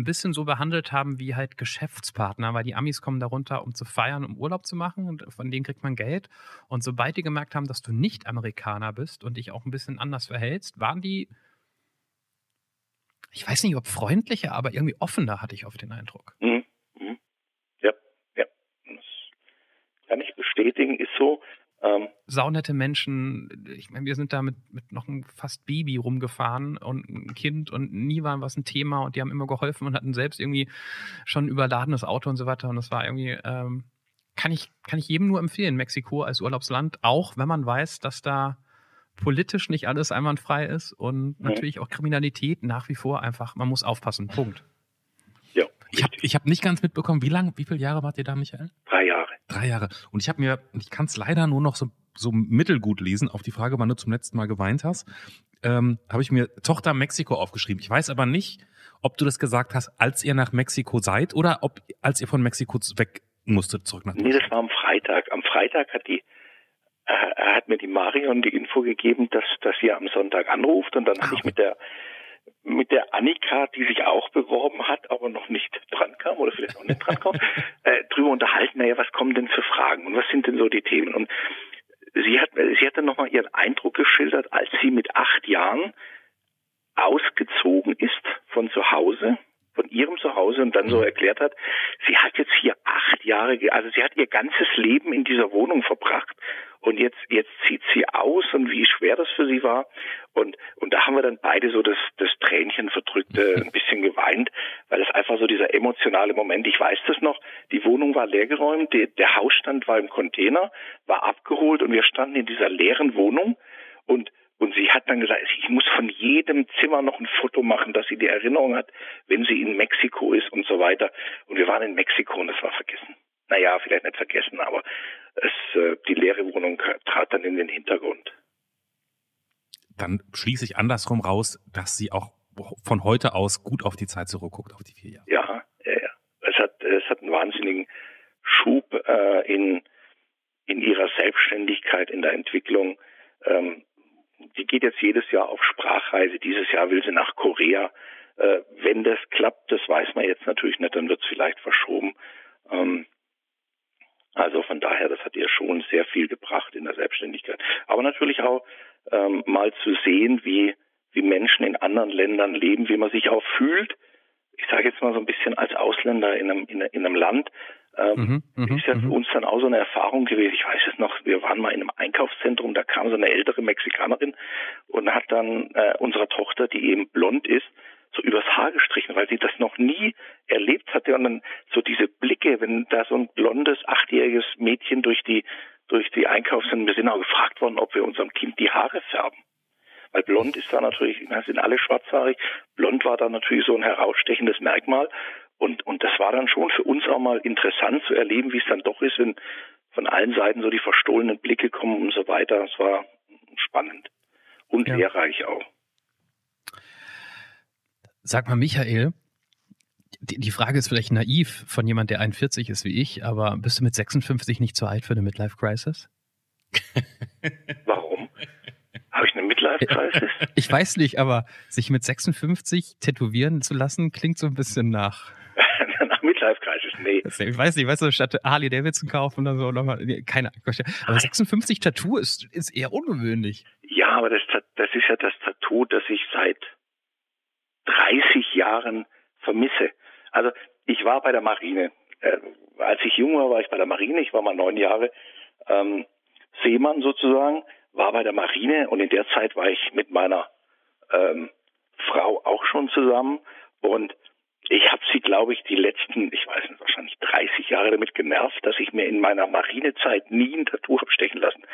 ein bisschen so behandelt haben wie halt Geschäftspartner, weil die Amis kommen darunter, um zu feiern, um Urlaub zu machen und von denen kriegt man Geld. Und sobald die gemerkt haben, dass du nicht Amerikaner bist und dich auch ein bisschen anders verhältst, waren die, ich weiß nicht, ob freundlicher, aber irgendwie offener, hatte ich auf den Eindruck. Mhm. Mhm. Ja, ja. Das kann ich bestätigen, ist so. Ähm, Saunette Menschen, ich meine, wir sind da mit, mit noch einem fast Baby rumgefahren und ein Kind und nie war was ein Thema und die haben immer geholfen und hatten selbst irgendwie schon ein überladenes Auto und so weiter und das war irgendwie, ähm, kann ich, kann ich jedem nur empfehlen, Mexiko als Urlaubsland, auch wenn man weiß, dass da politisch nicht alles einwandfrei ist und mhm. natürlich auch Kriminalität nach wie vor einfach, man muss aufpassen, Punkt. Ja. Ich habe ich hab nicht ganz mitbekommen, wie lange, wie viele Jahre wart ihr da, Michael? Drei Jahre. Drei Jahre. Und ich habe mir, ich kann es leider nur noch so, so mittelgut lesen, auf die Frage, wann du zum letzten Mal geweint hast, ähm, habe ich mir Tochter Mexiko aufgeschrieben. Ich weiß aber nicht, ob du das gesagt hast, als ihr nach Mexiko seid oder ob als ihr von Mexiko weg musstet zurück nach Deutschland. Nee, das war am Freitag. Am Freitag hat die äh, hat mir die Marion die Info gegeben, dass, dass sie am Sonntag anruft und dann ah, habe ich mit der mit der Annika, die sich auch beworben hat, aber noch nicht dran kam oder vielleicht auch nicht dran kam, äh, drüber unterhalten, naja, was kommen denn für Fragen und was sind denn so die Themen? Und sie hat, sie hat dann nochmal ihren Eindruck geschildert, als sie mit acht Jahren ausgezogen ist von zu Hause, von ihrem Zuhause und dann so mhm. erklärt hat, sie hat jetzt hier acht Jahre, also sie hat ihr ganzes Leben in dieser Wohnung verbracht und jetzt, jetzt zieht sie aus und wie schwer das für sie war. Und, und da haben wir dann beide so das, das Tränchen verdrückte, ein bisschen geweint, weil es einfach so dieser emotionale Moment, ich weiß das noch, die Wohnung war leergeräumt, die, der Hausstand war im Container, war abgeholt und wir standen in dieser leeren Wohnung und und sie hat dann gesagt, ich muss von jedem Zimmer noch ein Foto machen, dass sie die Erinnerung hat, wenn sie in Mexiko ist und so weiter. Und wir waren in Mexiko und es war vergessen. Naja, vielleicht nicht vergessen, aber es, äh, die leere Wohnung trat dann in den Hintergrund. Dann schließe ich andersrum raus, dass sie auch von heute aus gut auf die Zeit zurückguckt, auf die vier Jahre. Ja, ja, ja. Es hat, es hat einen wahnsinnigen Schub äh, in, in ihrer Selbstständigkeit, in der Entwicklung. Ähm, die geht jetzt jedes Jahr auf Sprachreise. Dieses Jahr will sie nach Korea. Äh, wenn das klappt, das weiß man jetzt natürlich nicht, dann wird es vielleicht verschoben. Ähm, also von daher, das hat ihr schon sehr viel gebracht in der Selbstständigkeit. Aber natürlich auch ähm, mal zu sehen, wie, wie Menschen in anderen Ländern leben, wie man sich auch fühlt. Ich sage jetzt mal so ein bisschen als Ausländer in einem, in, in einem Land. Ähm, mhm, mhm ist ja für mhm. uns dann auch so eine Erfahrung gewesen. Ich weiß es noch, wir waren mal in einem Einkaufszentrum, da kam so eine ältere Mexikanerin und hat dann äh, unserer Tochter, die eben blond ist, so übers Haar gestrichen, weil sie das noch nie erlebt hatte und dann so diese Blicke, wenn da so ein blondes, achtjähriges Mädchen durch die, durch die Einkaufs- wir sind auch gefragt worden, ob wir unserem Kind die Haare färben. Weil blond ist da natürlich, da sind alle schwarzhaarig, blond war da natürlich so ein herausstechendes Merkmal und, und das war dann schon für uns auch mal interessant zu erleben, wie es dann doch ist, wenn von allen Seiten so die verstohlenen Blicke kommen und so weiter. Es war spannend und ja. lehrreich auch. Sag mal, Michael, die Frage ist vielleicht naiv von jemand, der 41 ist wie ich, aber bist du mit 56 nicht zu alt für eine Midlife Crisis? Warum? Habe ich eine Midlife Crisis? Ich weiß nicht, aber sich mit 56 tätowieren zu lassen, klingt so ein bisschen nach. nach Midlife Crisis, nee. Ich weiß nicht, weißt du, statt Harley Davidson kaufen oder so, nochmal, keine Ahnung. Aber 56 Tattoo ist, ist eher ungewöhnlich. Ja, aber das, das ist ja das Tattoo, das ich seit 30 Jahren vermisse. Also ich war bei der Marine. Äh, als ich jung war, war ich bei der Marine. Ich war mal neun Jahre ähm, Seemann sozusagen, war bei der Marine und in der Zeit war ich mit meiner ähm, Frau auch schon zusammen und ich habe sie, glaube ich, die letzten, ich weiß nicht, wahrscheinlich 30 Jahre damit genervt, dass ich mir in meiner Marinezeit nie ein Tattoo habe stechen lassen.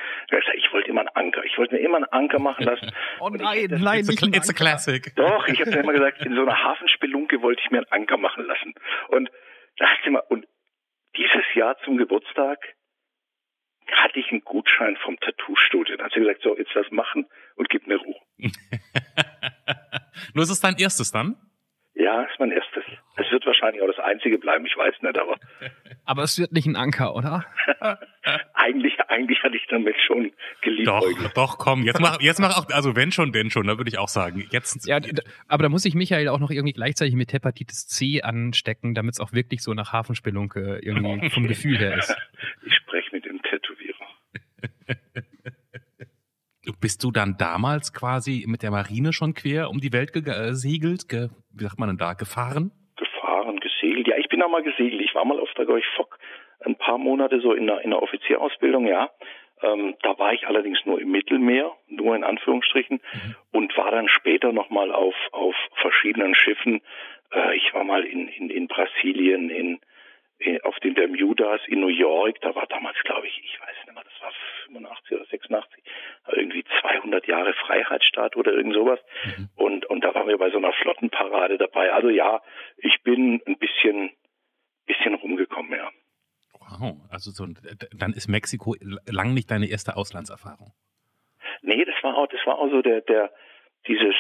Ich wollte immer einen Anker. Ich wollte mir immer einen Anker machen lassen. oh nein, nein, it's, a, it's a classic. Doch, ich habe ja immer gesagt, in so einer Hafenspelunke wollte ich mir einen Anker machen lassen. Und da du immer, und dieses Jahr zum Geburtstag hatte ich einen Gutschein vom Tattoo-Studio. Dann hat sie gesagt, so, jetzt lass machen und gib mir Ruhe. Nur ist es dein erstes dann? Ja, ist mein erstes. Es wird wahrscheinlich auch das einzige bleiben, ich weiß nicht, aber. Aber es wird nicht ein Anker, oder? eigentlich, eigentlich hatte ich damit schon geliebt. Doch, doch, komm, jetzt mach, jetzt mach auch, also wenn schon, denn schon, da würde ich auch sagen. Jetzt. Ja, aber da muss ich Michael auch noch irgendwie gleichzeitig mit Hepatitis C anstecken, damit es auch wirklich so nach Hafenspelunke irgendwie vom Gefühl her ist. Ich spreche mit dem Bist du dann damals quasi mit der Marine schon quer um die Welt gesegelt? Ge wie sagt man denn da? Gefahren? Gefahren, gesegelt. Ja, ich bin auch mal gesegelt. Ich war mal auf der Gorch Fock ein paar Monate so in der, in der Offizierausbildung, ja. Ähm, da war ich allerdings nur im Mittelmeer, nur in Anführungsstrichen, mhm. und war dann später nochmal auf, auf verschiedenen Schiffen. Äh, ich war mal in, in, in Brasilien, in, in, auf den Bermudas, in New York. Da war damals, glaube ich, ich weiß nicht mehr, das war 85 oder 86, irgendwie 200 Jahre Freiheitsstaat oder irgend sowas. Mhm. Und, und da waren wir bei so einer Flottenparade dabei. Also ja, ich bin ein bisschen, bisschen rumgekommen, ja. Wow, also so, dann ist Mexiko lang nicht deine erste Auslandserfahrung. Nee, das war auch, das war auch so der, der, dieses,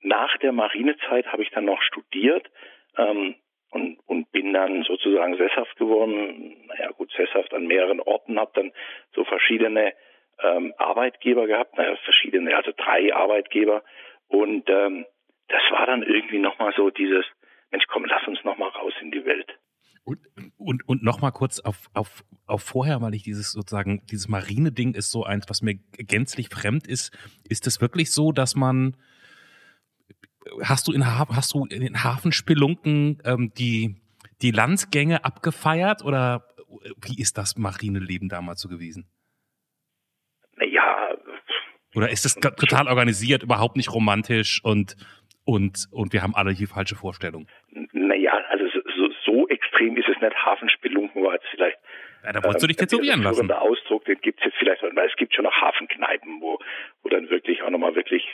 nach der Marinezeit habe ich dann noch studiert, ähm, und, und bin dann sozusagen sesshaft geworden. Naja, gut, sesshaft an mehreren Orten, habe dann so verschiedene ähm, Arbeitgeber gehabt, naja, verschiedene, also drei Arbeitgeber. Und ähm, das war dann irgendwie nochmal so dieses, Mensch, komm, lass uns nochmal raus in die Welt. Und, und, und nochmal kurz auf, auf, auf vorher, weil ich dieses sozusagen, dieses Marine-Ding ist so eins, was mir gänzlich fremd ist. Ist es wirklich so, dass man, hast du in, hast du in den Hafenspelunken ähm, die, die Landsgänge abgefeiert oder wie ist das Marineleben damals so gewesen? Naja. Oder ist es total organisiert, überhaupt nicht romantisch und, und, und wir haben alle hier falsche Vorstellungen? Naja, also so, so extrem ist es nicht. Hafenspelunken war jetzt vielleicht. Ja, da wolltest du dich ähm, tätowieren lassen. Der Ausdruck, den gibt es jetzt vielleicht, weil es gibt schon noch Hafenkneipen, wo, wo dann wirklich auch nochmal wirklich,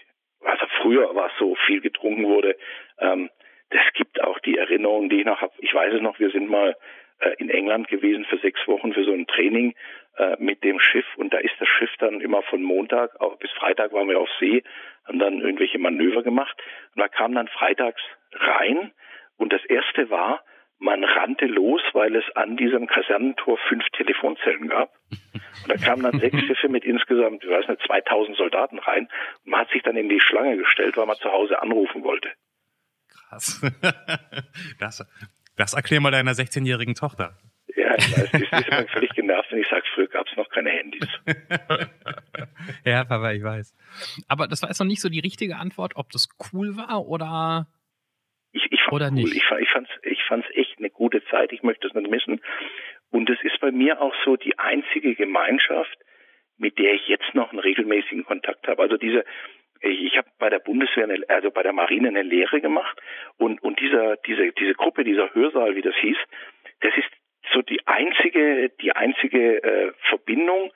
also früher war es so viel getrunken wurde. Ähm, das gibt auch die Erinnerungen, die ich noch habe. Ich weiß es noch, wir sind mal äh, in England gewesen für sechs Wochen für so ein Training äh, mit dem Schiff und da ist das Schiff dann immer von Montag auch bis Freitag waren wir auf See, haben dann irgendwelche Manöver gemacht und man kam dann freitags rein und das erste war, man rannte los, weil es an diesem Kasernentor fünf Telefonzellen gab. Und da kamen dann sechs Schiffe mit insgesamt, ich weiß nicht, 2000 Soldaten rein. Und man hat sich dann in die Schlange gestellt, weil man zu Hause anrufen wollte. Krass. Das, das erklär mal deiner 16-jährigen Tochter. Ja, ich weiß, die ist völlig genervt, wenn ich sage, früher gab es noch keine Handys. ja, Papa, ich weiß. Aber das war jetzt noch nicht so die richtige Antwort, ob das cool war oder ich, ich oder cool. nicht. Ich, ich fand's, ich fand's echt eine gute Zeit. Ich möchte es nicht missen. Und es ist bei mir auch so die einzige Gemeinschaft, mit der ich jetzt noch einen regelmäßigen Kontakt habe. Also diese, ich habe bei der Bundeswehr, eine, also bei der Marine eine Lehre gemacht und und dieser diese diese Gruppe, dieser Hörsaal, wie das hieß, das ist so die einzige die einzige äh, Verbindung,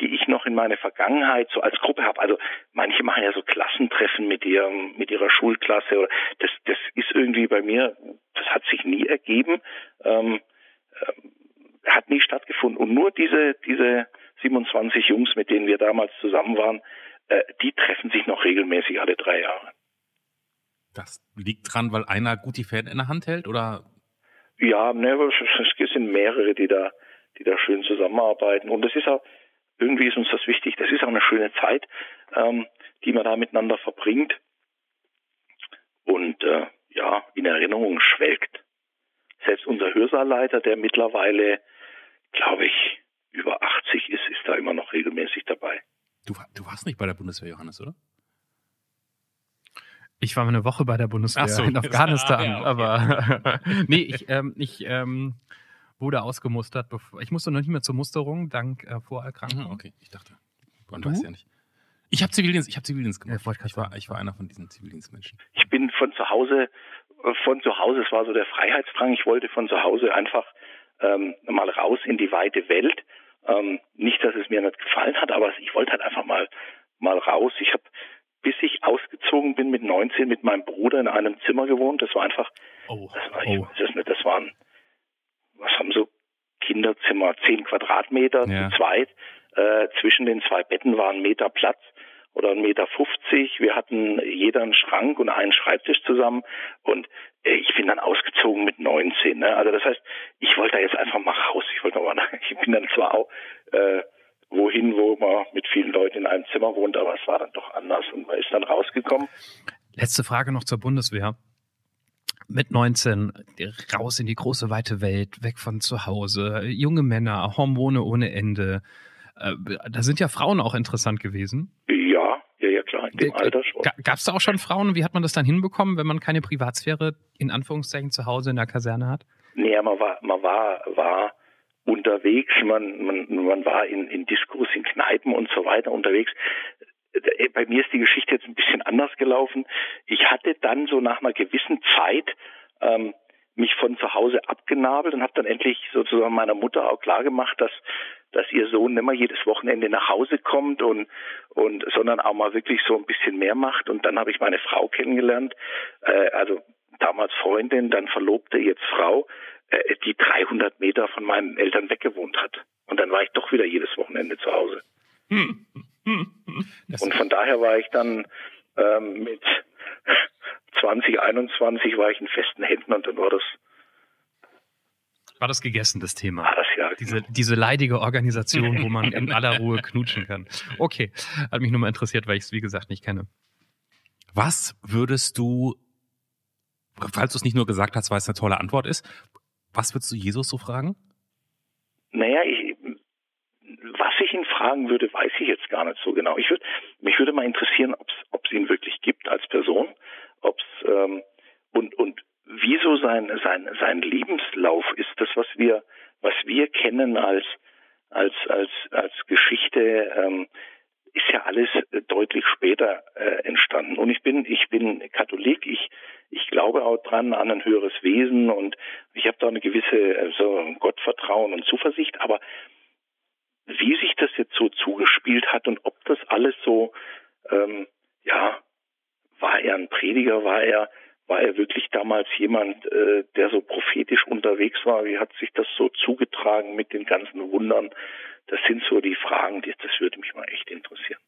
die ich noch in meiner Vergangenheit so als Gruppe habe. Also manche machen ja so Klassentreffen mit ihrem mit ihrer Schulklasse oder das das ist irgendwie bei mir, das hat sich nie ergeben, ähm, äh, hat nie stattgefunden und nur diese diese 27 Jungs, mit denen wir damals zusammen waren, äh, die treffen sich noch regelmäßig alle drei Jahre. Das liegt dran, weil einer gut die Fäden in der Hand hält, oder? Ja, ne, es sind mehrere, die da, die da schön zusammenarbeiten. Und das ist auch, irgendwie ist uns das wichtig, das ist auch eine schöne Zeit, ähm, die man da miteinander verbringt und äh, ja, in Erinnerung schwelgt. Selbst unser Hörsaalleiter, der mittlerweile, glaube ich, über 80 ist, ist da immer noch regelmäßig dabei. Du, du warst nicht bei der Bundeswehr, Johannes, oder? Ich war mal eine Woche bei der Bundeswehr so, in Afghanistan, ah, ja, okay. aber nee, ich, ähm, ich ähm, wurde ausgemustert. Bevor, ich musste noch nicht mehr zur Musterung, dank äh, Vorerkrankung. Ah, okay, ich dachte. Man du? weiß ja nicht. Ich habe Zivildienst, ich habe Zivildienst gemacht. Ja, ich, war, ich war einer von diesen Zivildienstmenschen. Ich bin von zu Hause, äh, von zu Hause, es war so der Freiheitsdrang. Ich wollte von zu Hause einfach ähm, mal raus in die weite Welt ähm, nicht, dass es mir nicht gefallen hat, aber ich wollte halt einfach mal mal raus. Ich habe, bis ich ausgezogen bin mit 19, mit meinem Bruder in einem Zimmer gewohnt. Das war einfach, oh, das war, ich oh. weiß es nicht, das waren, was haben so Kinderzimmer, zehn Quadratmeter Ja. zu zweit. Äh, zwischen den zwei Betten war ein Meter Platz oder ein Meter 50. Wir hatten jeder einen Schrank und einen Schreibtisch zusammen und äh, ich bin dann ausgezogen mit 19. Ne? Also das heißt, ich wollte da jetzt einfach mal raus. Ich wollte mal, ich bin dann zwar auch äh, wohin, wo man mit vielen Leuten in einem Zimmer wohnt, aber es war dann doch anders und man ist dann rausgekommen. Letzte Frage noch zur Bundeswehr. Mit 19 raus in die große weite Welt, weg von zu Hause, junge Männer, Hormone ohne Ende. Äh, Da sind ja Frauen auch interessant gewesen. Ja, ja, ja klar, in dem Alter schon. Gab es da auch schon Frauen? Wie hat man das dann hinbekommen, wenn man keine Privatsphäre in Anführungszeichen zu Hause in der Kaserne hat? Nee, man war, man war, war unterwegs, man, man, man war in, in Diskurs, in Kneipen und so weiter unterwegs. Äh, Bei mir ist die Geschichte jetzt ein bisschen anders gelaufen. Ich hatte dann so nach einer gewissen Zeit ähm, mich von zu Hause abgenabelt und habe dann endlich sozusagen meiner Mutter auch klar gemacht, dass dass ihr Sohn nicht mehr jedes Wochenende nach Hause kommt und und sondern auch mal wirklich so ein bisschen mehr macht. Und dann habe ich meine Frau kennengelernt, äh, also damals Freundin, dann Verlobte, jetzt Frau, äh, die 300 Meter von meinen Eltern weggewohnt hat. Und dann war ich doch wieder jedes Wochenende zu Hause. Das Und von daher war ich dann ähm, mit 2021 war ich in festen Händen und dann war das, War das gegessen, das war Thema? das ja. Diese, diese leidige Organisation, wo man in aller Ruhe knutschen kann. Okay, hat mich nur mal interessiert, weil ich es, wie gesagt, nicht kenne. Was würdest du, falls du es nicht nur gesagt hast, weil es eine tolle Antwort ist, was würdest du Jesus so fragen? Naja, ich ihn fragen würde, weiß ich jetzt gar nicht so genau. Ich würd, mich würde mal interessieren, ob es ihn wirklich gibt als Person, ob's ähm, und und wieso sein sein sein Lebenslauf ist, das was wir was wir kennen als als als als Geschichte ähm, ist ja alles äh, deutlich später äh, entstanden. Und ich bin ich bin Katholik, ich ich glaube auch dran an ein höheres Wesen und ich habe da eine gewisse äh, so Gottvertrauen und Zuversicht, aber wie sich das jetzt so zugespielt hat und ob das alles so, ähm, ja, war er ein Prediger, war er, war er wirklich damals jemand, äh, der so prophetisch unterwegs war? Wie hat sich das so zugetragen mit den ganzen Wundern? Das sind so die Fragen, die, das würde mich mal echt interessieren.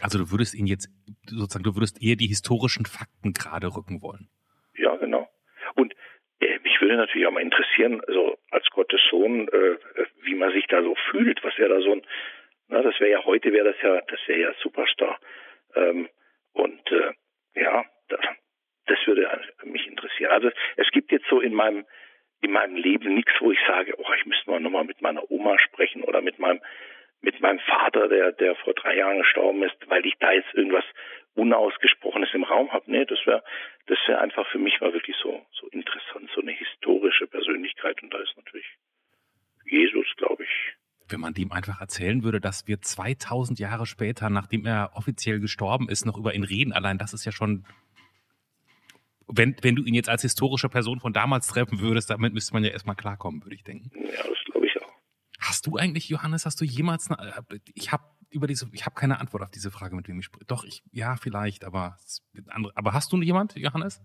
Also du würdest ihn jetzt sozusagen, du würdest eher die historischen Fakten gerade rücken wollen. Ja, genau. Und äh, mich würde natürlich auch mal interessieren, also als Gottes Sohn, äh, wie man sich da so fühlt, was er da so ein, na, das wäre ja heute wäre das ja, das wäre ja Superstar. Ähm, und äh, ja, das, das würde mich interessieren. Also es gibt jetzt so in meinem in meinem Leben nichts, wo ich sage, oh, ich müsste mal nochmal mit meiner Oma sprechen oder mit meinem mit meinem Vater, der der vor drei Jahren gestorben ist, weil ich da jetzt irgendwas Unausgesprochenes im Raum habe. Nee, das wäre das wäre einfach für mich mal wirklich so so interessant, so eine historische Persönlichkeit und da ist natürlich Jesus, glaube ich. Wenn man dem einfach erzählen würde, dass wir 2000 Jahre später, nachdem er offiziell gestorben ist, noch über ihn reden, allein das ist ja schon, wenn, wenn du ihn jetzt als historische Person von damals treffen würdest, damit müsste man ja erstmal klarkommen, würde ich denken. Ja, das glaube ich auch. Hast du eigentlich, Johannes, hast du jemals, eine, ich habe über diese, ich habe keine Antwort auf diese Frage, mit wem ich spreche. Doch, ich, ja, vielleicht, aber, aber hast du jemand, Johannes?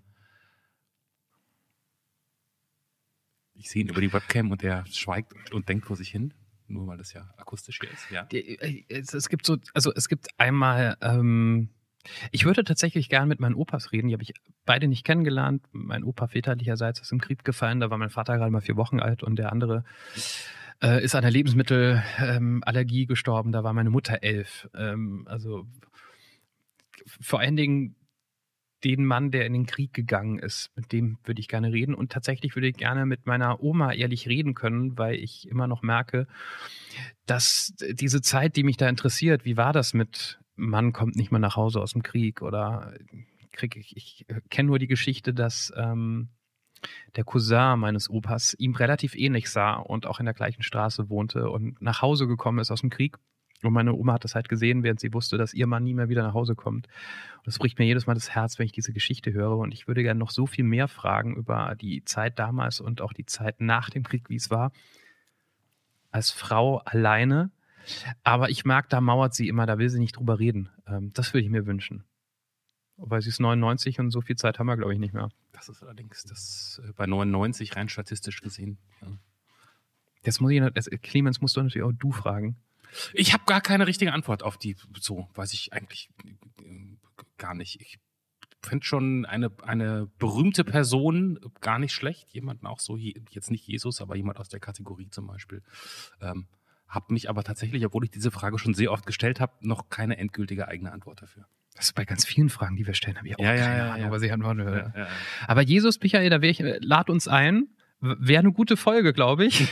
Ich sehe ihn über die Webcam und er schweigt und, und denkt vor sich hin, nur weil das ja akustisch hier ist, ja. Äh, Es, es gibt so, also es gibt einmal, ähm, ich würde tatsächlich gern mit meinen Opas reden. Die habe ich beide nicht kennengelernt. Mein Opa väterlicherseits ist im Krieg gefallen. Da war mein Vater gerade mal vier Wochen alt und der andere äh, ist an der Lebensmittelallergie ähm, gestorben. Da war meine Mutter elf. Ähm, also vor allen Dingen den Mann, der in den Krieg gegangen ist, mit dem würde ich gerne reden. Und tatsächlich würde ich gerne mit meiner Oma ehrlich reden können, weil ich immer noch merke, dass diese Zeit, die mich da interessiert, wie war das mit Mann kommt nicht mehr nach Hause aus dem Krieg oder krieg ich, ich kenne nur die Geschichte, dass ähm, der Cousin meines Opas ihm relativ ähnlich sah und auch in der gleichen Straße wohnte und nach Hause gekommen ist aus dem Krieg. Und meine Oma hat das halt gesehen, während sie wusste, dass ihr Mann nie mehr wieder nach Hause kommt. Und das bricht mir jedes Mal das Herz, wenn ich diese Geschichte höre. Und ich würde gerne noch so viel mehr fragen über die Zeit damals und auch die Zeit nach dem Krieg, wie es war. Als Frau alleine. Aber ich mag, da mauert sie immer, da will sie nicht drüber reden. Ähm, das würde ich mir wünschen. Weil sie ist 99 und so viel Zeit haben wir, glaube ich, nicht mehr. Das ist allerdings das äh, bei 99 rein statistisch gesehen. Ja. Jetzt muss ich, das, Clemens, musst du natürlich auch du fragen. Ich habe gar keine richtige Antwort auf die. So weiß ich eigentlich äh, gar nicht. Ich finde schon eine, eine berühmte Person gar nicht schlecht. Jemanden auch so, je- jetzt nicht Jesus, aber jemand aus der Kategorie zum Beispiel. Ähm, hab mich aber tatsächlich, obwohl ich diese Frage schon sehr oft gestellt habe, noch keine endgültige eigene Antwort dafür. Das ist bei ganz vielen Fragen, die wir stellen, habe ich auch Ja, keine ja, Ahnung, ja. was ich antworten würde. Aber Jesus, Michael, da wär ich, äh, lad uns ein. Wäre eine gute Folge, glaube ich.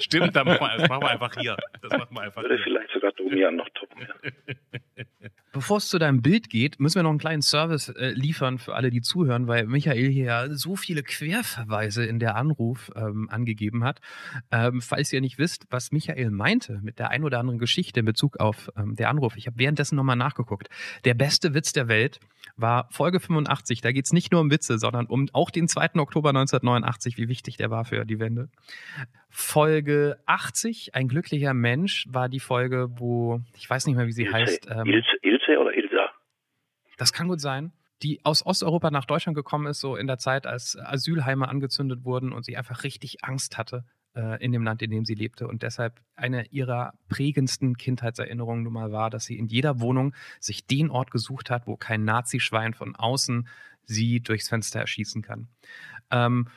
Stimmt, dann machen wir, das machen wir einfach hier. Das machen wir einfach Würde hier. vielleicht sogar Domian noch toppen. Ja. Bevor es zu deinem Bild geht, müssen wir noch einen kleinen Service äh, liefern für alle, die zuhören, weil Michael hier ja so viele Querverweise in der Anruf ähm, angegeben hat. Ähm, falls ihr nicht wisst, was Michael meinte mit der ein oder anderen Geschichte in Bezug auf ähm, der Anruf, ich habe währenddessen nochmal nachgeguckt. Der beste Witz der Welt war Folge 85. Da geht es nicht nur um Witze, sondern um auch den 2. Oktober 1989, wie wichtig der war für die Wende. Folge 80, ein glücklicher Mensch, war die Folge, wo, ich weiß nicht mehr, wie sie Ilse, heißt. ähm, Ilse, Ilse oder Ilsa? das kann gut sein. Die aus Osteuropa nach Deutschland gekommen ist, so in der Zeit, als Asylheime angezündet wurden und sie einfach richtig Angst hatte äh, in dem Land, in dem sie lebte. Und deshalb eine ihrer prägendsten Kindheitserinnerungen nun mal war, dass sie in jeder Wohnung sich den Ort gesucht hat, wo kein Nazischwein von außen sie durchs Fenster erschießen kann. Ähm,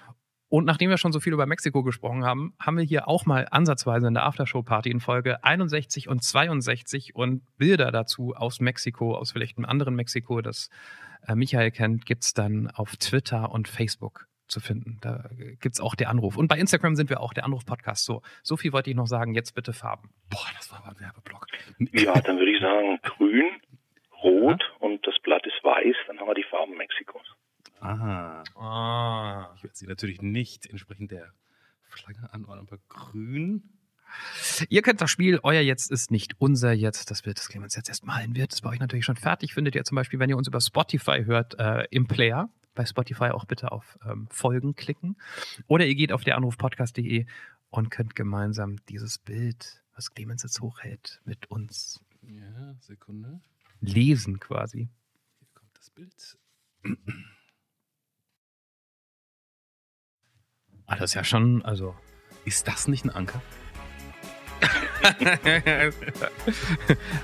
und nachdem wir schon so viel über Mexiko gesprochen haben, haben wir hier auch mal ansatzweise in der Aftershow-Party in Folge 61 und 62 und Bilder dazu aus Mexiko, aus vielleicht einem anderen Mexiko, das äh, Michael kennt, gibt's dann auf Twitter und Facebook zu finden. Da gibt's auch der Anruf. Und bei Instagram sind wir auch der Anruf-Podcast. So, so viel wollte ich noch sagen. Jetzt bitte Farben. Boah, das war aber ein Werbeblock. Ja, dann würde ich sagen grün, rot und das Blatt ist weiß. Dann haben wir die Farben Mexikos. Aha. Ah. Ich werde sie natürlich nicht entsprechend der Flagge anordnen, aber grün. Ihr kennt das Spiel, euer Jetzt ist nicht unser Jetzt. Das Bild, das Clemens jetzt erst malen wird, ist bei euch natürlich schon fertig. Findet ihr zum Beispiel, wenn ihr uns über Spotify hört, äh, im Player. Bei Spotify auch bitte auf ähm, Folgen klicken. Oder ihr geht auf der Anrufpodcast.de und könnt gemeinsam dieses Bild, was Clemens jetzt hochhält, mit uns Ja, Sekunde. lesen quasi. Hier kommt das Bild. Ah, das ist ja schon, also. Ist das nicht ein Anker?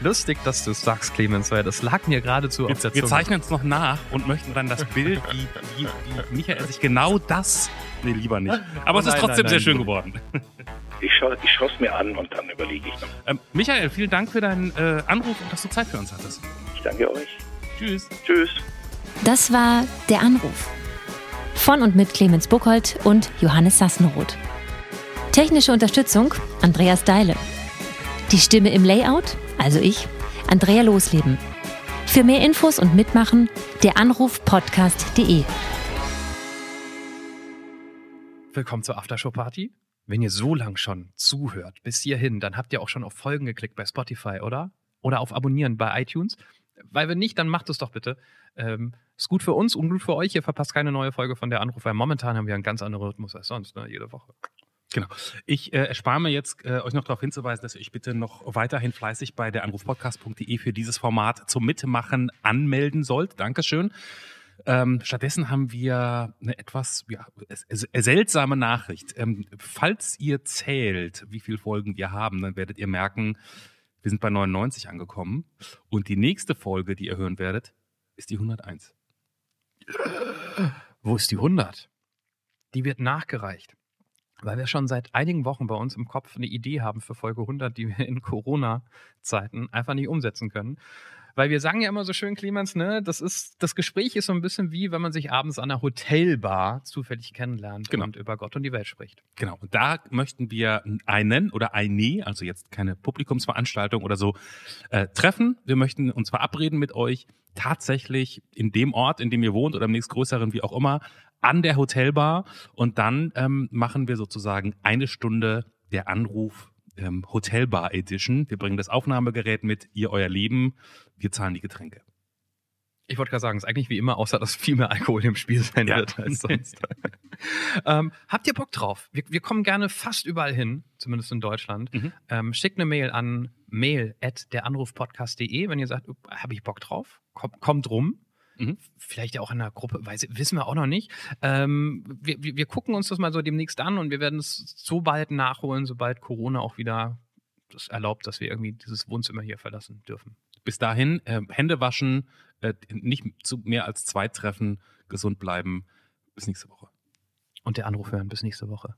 Lustig, dass du es sagst, Clemens, weil das lag mir geradezu auf der Wir Zunge. zeichnen es noch nach und möchten dann das Bild, wie, wie, wie Michael sich genau das. Nee, lieber nicht. Aber es ist nein, trotzdem nein, sehr nein. schön geworden. Ich schaue ich schaue es mir an und dann überlege ich noch. Ähm, Michael, vielen Dank für deinen äh, Anruf und dass du Zeit für uns hattest. Ich danke euch. Tschüss. Tschüss. Das war Der Anruf. Von und mit Clemens Buchholz und Johannes Sassenroth. Technische Unterstützung Andreas Deile. Die Stimme im Layout, also ich, Andrea Losleben. Für mehr Infos und Mitmachen der Anrufpodcast.de. Willkommen zur Aftershow-Party. Wenn ihr so lang schon zuhört, bis hierhin, dann habt ihr auch schon auf Folgen geklickt bei Spotify, oder? Oder auf Abonnieren bei iTunes. Weil wenn nicht, dann macht es doch bitte. Ähm, ist gut für uns und gut für euch. Ihr verpasst keine neue Folge von der Anruf, weil momentan haben wir einen ganz anderen Rhythmus als sonst, ne? jede Woche. Genau. Ich äh, erspare mir jetzt, äh, euch noch darauf hinzuweisen, dass ihr euch bitte noch weiterhin fleißig bei der anrufpodcast.de für dieses Format zum Mitmachen anmelden sollt. Dankeschön. Ähm, stattdessen haben wir eine etwas ja, es- seltsame Nachricht. Ähm, falls ihr zählt, wie viele Folgen wir haben, dann werdet ihr merken, wir sind bei 99 angekommen. Und die nächste Folge, die ihr hören werdet, ist die 101. Wo ist die 100? Die wird nachgereicht. Weil wir schon seit einigen Wochen bei uns im Kopf eine Idee haben für Folge 100, die wir in Corona-Zeiten einfach nicht umsetzen können. Weil wir sagen ja immer so schön, Clemens, ne, das ist, das Gespräch ist so ein bisschen wie, wenn man sich abends an einer Hotelbar zufällig kennenlernt Genau. und über Gott und die Welt spricht. Genau, und da möchten wir einen oder eine, also jetzt keine Publikumsveranstaltung oder so, äh, treffen. Wir möchten uns verabreden mit euch tatsächlich in dem Ort, in dem ihr wohnt oder im nächstgrößeren, wie auch immer, an der Hotelbar. Und dann ähm, machen wir sozusagen eine Stunde der Anruf ähm, Hotelbar Edition. Wir bringen das Aufnahmegerät mit, ihr euer Leben, wir zahlen die Getränke. Ich wollte gerade sagen, es ist eigentlich wie immer, außer dass viel mehr Alkohol im Spiel sein Ja. wird als sonst. ähm, habt ihr Bock drauf? Wir, wir kommen gerne fast überall hin, zumindest in Deutschland. Mhm. Ähm, schickt eine Mail an mail at deranrufpodcast.de, wenn ihr sagt, habe ich Bock drauf, kommt, kommt rum. Mhm. Vielleicht ja auch in einer Gruppe, weiß, wissen wir auch noch nicht. Ähm, wir, wir gucken uns das mal so demnächst an und wir werden es so bald nachholen, sobald Corona auch wieder das erlaubt, dass wir irgendwie dieses Wohnzimmer hier verlassen dürfen. Bis dahin, äh, Hände waschen, äh, nicht zu mehr als zwei Treffen, gesund bleiben. Bis nächste Woche. Und der Anruf hören. Bis nächste Woche.